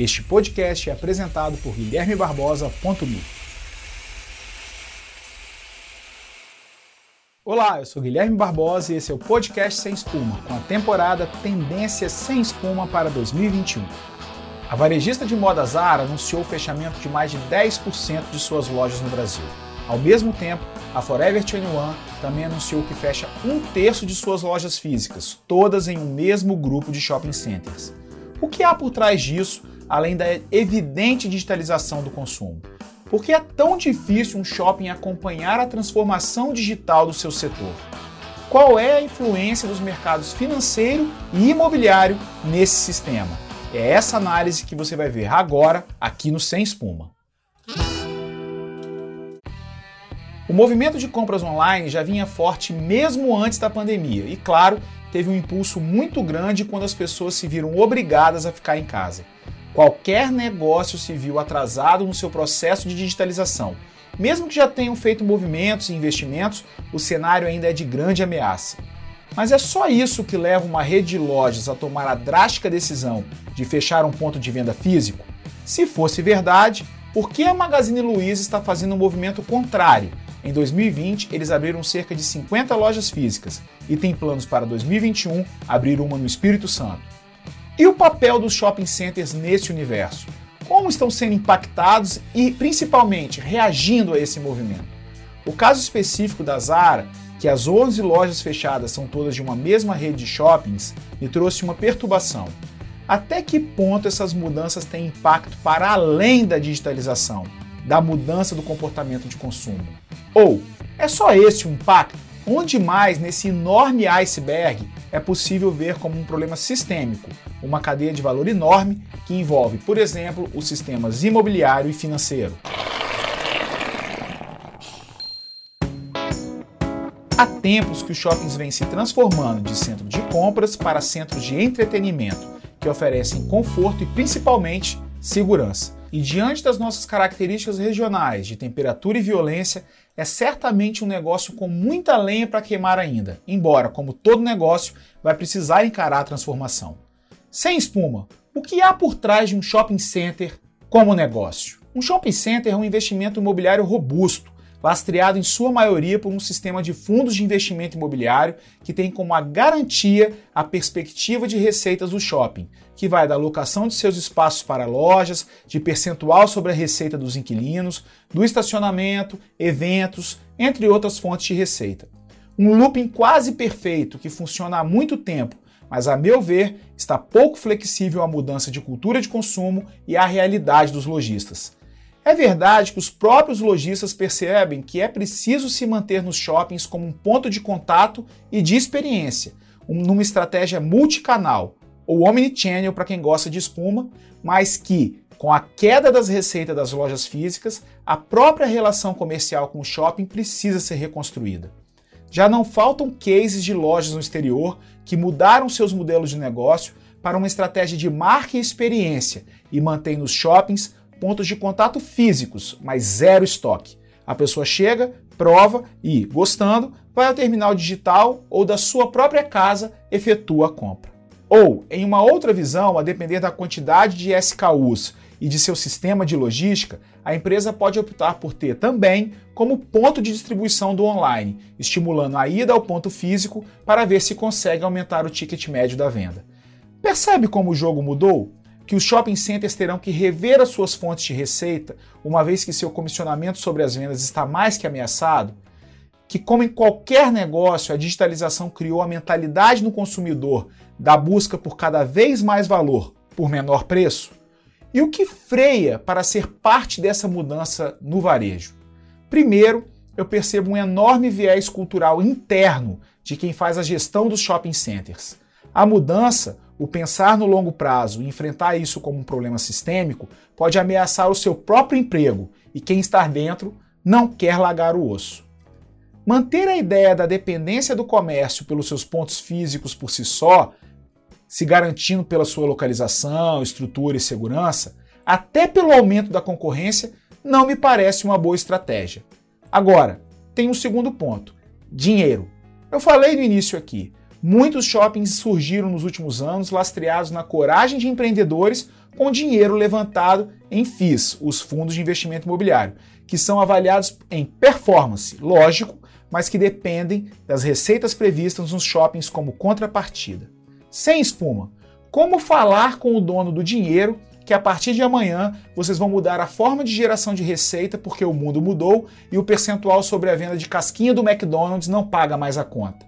Este podcast é apresentado por Guilherme Barbosa.me. Olá, eu sou Guilherme Barbosa e esse é o podcast Sem Espuma, com a temporada Tendências Sem Espuma para 2021. A varejista de moda Zara anunciou o fechamento de mais de 10% de suas lojas no Brasil. Ao mesmo tempo, a Forever 21 também anunciou que fecha um terço de suas lojas físicas, todas em um mesmo grupo de shopping centers. O que há por trás disso além da evidente digitalização do consumo. Por que é tão difícil um shopping acompanhar a transformação digital do seu setor? Qual é a influência dos mercados financeiro e imobiliário nesse sistema? É essa análise que você vai ver agora aqui no Sem Espuma. O movimento de compras online já vinha forte mesmo antes da pandemia e, claro, teve um impulso muito grande quando as pessoas se viram obrigadas a ficar em casa. Qualquer negócio viu atrasado no seu processo de digitalização. Mesmo que já tenham feito movimentos e investimentos, o cenário ainda é de grande ameaça. Mas é só isso que leva uma rede de lojas a tomar a drástica decisão de fechar um ponto de venda físico? Se fosse verdade, por que a Magazine Luiza está fazendo um movimento contrário? Em 2020, eles abriram cerca de 50 lojas físicas e tem planos para 2021 abrir uma no Espírito Santo. E o papel dos shopping centers nesse universo? Como estão sendo impactados e, principalmente, reagindo a esse movimento? O caso específico da Zara, que as 11 lojas fechadas são todas de uma mesma rede de shoppings, me trouxe uma perturbação. Até que ponto essas mudanças têm impacto para além da digitalização, da mudança do comportamento de consumo? Ou é só esse o impacto? Onde mais nesse enorme iceberg é possível ver como um problema sistêmico, uma cadeia de valor enorme que envolve, por exemplo, os sistemas imobiliário e financeiro. Há tempos que os shoppings vêm se transformando de centro de compras para centros de entretenimento, que oferecem conforto e principalmente segurança. E diante das nossas características regionais de temperatura e violência, é certamente um negócio com muita lenha para queimar ainda, embora, como todo negócio, vai precisar encarar a transformação. Sem espuma, o que há por trás de um shopping center como negócio? Um shopping center é um investimento imobiliário robusto, lastreado em sua maioria por um sistema de fundos de investimento imobiliário que tem como a garantia a perspectiva de receitas do shopping, que vai da locação de seus espaços para lojas, de percentual sobre a receita dos inquilinos, do estacionamento, eventos, entre outras fontes de receita. Um looping quase perfeito que funciona há muito tempo, mas a meu ver está pouco flexível à mudança de cultura de consumo e à realidade dos lojistas. É verdade que os próprios lojistas percebem que é preciso se manter nos shoppings como um ponto de contato e de experiência, um, numa estratégia multicanal, ou omnichannel para quem gosta de espuma, mas que, com a queda das receitas das lojas físicas, a própria relação comercial com o shopping precisa ser reconstruída. Já não faltam cases de lojas no exterior que mudaram seus modelos de negócio para uma estratégia de marca e experiência e mantém nos shoppings pontos de contato físicos, mas zero estoque. A pessoa chega, prova e, gostando, vai ao terminal digital ou da sua própria casa efetua a compra. Ou, em uma outra visão, a depender da quantidade de SKUs e de seu sistema de logística, a empresa pode optar por ter também como ponto de distribuição do online, estimulando a ida ao ponto físico para ver se consegue aumentar o ticket médio da venda. Percebe como o jogo mudou? que os shopping centers terão que rever as suas fontes de receita, uma vez que seu comissionamento sobre as vendas está mais que ameaçado? Que, como em qualquer negócio, a digitalização criou a mentalidade no consumidor da busca por cada vez mais valor por menor preço? E o que freia para ser parte dessa mudança no varejo? Primeiro, eu percebo um enorme viés cultural interno de quem faz a gestão dos shopping centers. A mudança o pensar no longo prazo e enfrentar isso como um problema sistêmico pode ameaçar o seu próprio emprego e quem está dentro não quer largar o osso. Manter a ideia da dependência do comércio pelos seus pontos físicos por si só, se garantindo pela sua localização, estrutura e segurança, até pelo aumento da concorrência, não me parece uma boa estratégia. Agora, tem um segundo ponto: dinheiro. Eu falei no início aqui, Muitos shoppings surgiram nos últimos anos lastreados na coragem de empreendedores com dinheiro levantado em FIIs, os fundos de investimento imobiliário, que são avaliados em performance, lógico, mas que dependem das receitas previstas nos shoppings como contrapartida. Sem espuma, como falar com o dono do dinheiro que a partir de amanhã vocês vão mudar a forma de geração de receita porque o mundo mudou e o percentual sobre a venda de casquinha do McDonald's não paga mais a conta?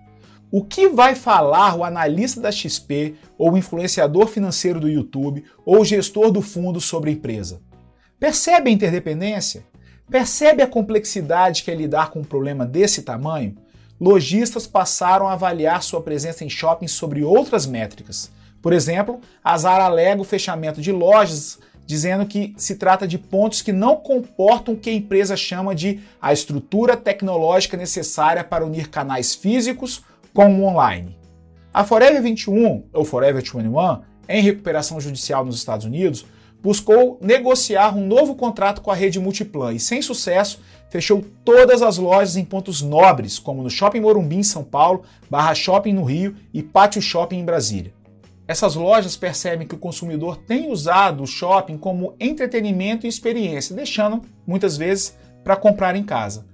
O que vai falar o analista da XP, ou o influenciador financeiro do YouTube, ou o gestor do fundo sobre a empresa? Percebe a interdependência? Percebe a complexidade que é lidar com um problema desse tamanho? Lojistas passaram a avaliar sua presença em shoppings sobre outras métricas. Por exemplo, a Zara alega o fechamento de lojas, dizendo que se trata de pontos que não comportam o que a empresa chama de a estrutura tecnológica necessária para unir canais físicos com o online. A Forever 21, ou Forever 21, em recuperação judicial nos Estados Unidos, buscou negociar um novo contrato com a rede Multiplan e, sem sucesso, fechou todas as lojas em pontos nobres, como no Shopping Morumbi em São Paulo, Barra Shopping no Rio e Pátio Shopping em Brasília. Essas lojas percebem que o consumidor tem usado o shopping como entretenimento e experiência, deixando, muitas vezes, para comprar em casa.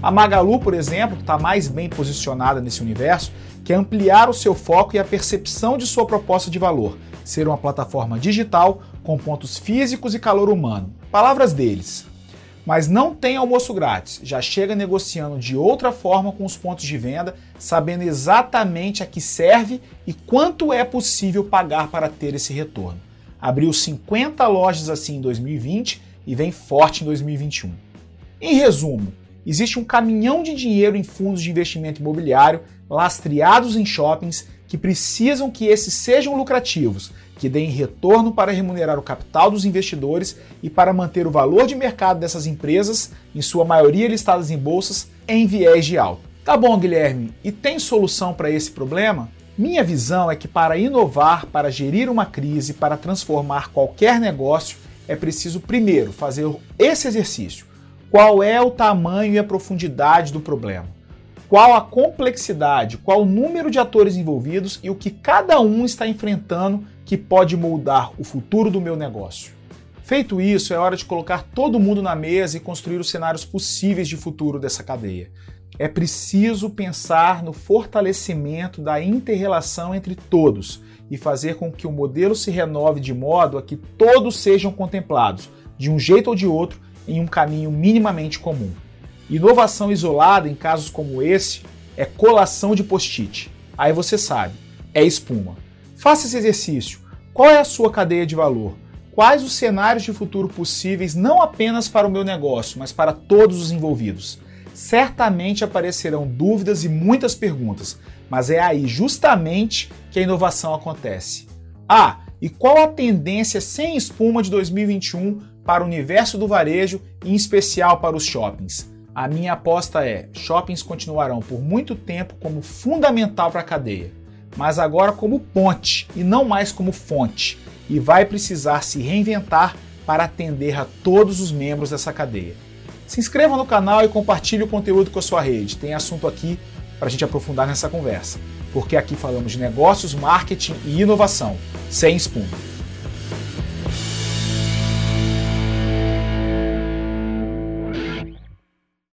A Magalu, por exemplo, está mais bem posicionada nesse universo, quer ampliar o seu foco e a percepção de sua proposta de valor, ser uma plataforma digital com pontos físicos e calor humano. Palavras deles. Mas não tem almoço grátis, já chega negociando de outra forma com os pontos de venda, sabendo exatamente a que serve e quanto é possível pagar para ter esse retorno. Abriu 50 lojas assim em 2020 e vem forte em 2021. Em resumo, existe um caminhão de dinheiro em fundos de investimento imobiliário lastreados em shoppings que precisam que esses sejam lucrativos, que deem retorno para remunerar o capital dos investidores e para manter o valor de mercado dessas empresas, em sua maioria listadas em bolsas, em viés de alta. Tá bom, Guilherme, e tem solução para esse problema? Minha visão é que para inovar, para gerir uma crise, para transformar qualquer negócio, é preciso primeiro fazer esse exercício qual é o tamanho e a profundidade do problema, qual a complexidade, qual o número de atores envolvidos e o que cada um está enfrentando que pode moldar o futuro do meu negócio. Feito isso, é hora de colocar todo mundo na mesa e construir os cenários possíveis de futuro dessa cadeia. É preciso pensar no fortalecimento da interrelação entre todos e fazer com que o modelo se renove de modo a que todos sejam contemplados, de um jeito ou de outro, em um caminho minimamente comum. Inovação isolada em casos como esse é colação de post-it. Aí você sabe, é espuma. Faça esse exercício. Qual é a sua cadeia de valor? Quais os cenários de futuro possíveis não apenas para o meu negócio, mas para todos os envolvidos? Certamente aparecerão dúvidas e muitas perguntas, mas é aí justamente que a inovação acontece. Ah, e qual a tendência sem espuma de 2021 para o universo do varejo e em especial para os shoppings? A minha aposta é: shoppings continuarão por muito tempo como fundamental para a cadeia, mas agora como ponte e não mais como fonte, e vai precisar se reinventar para atender a todos os membros dessa cadeia. Se inscreva no canal e compartilhe o conteúdo com a sua rede. Tem assunto aqui para a gente aprofundar nessa conversa, porque aqui falamos de negócios, marketing e inovação, sem espuma.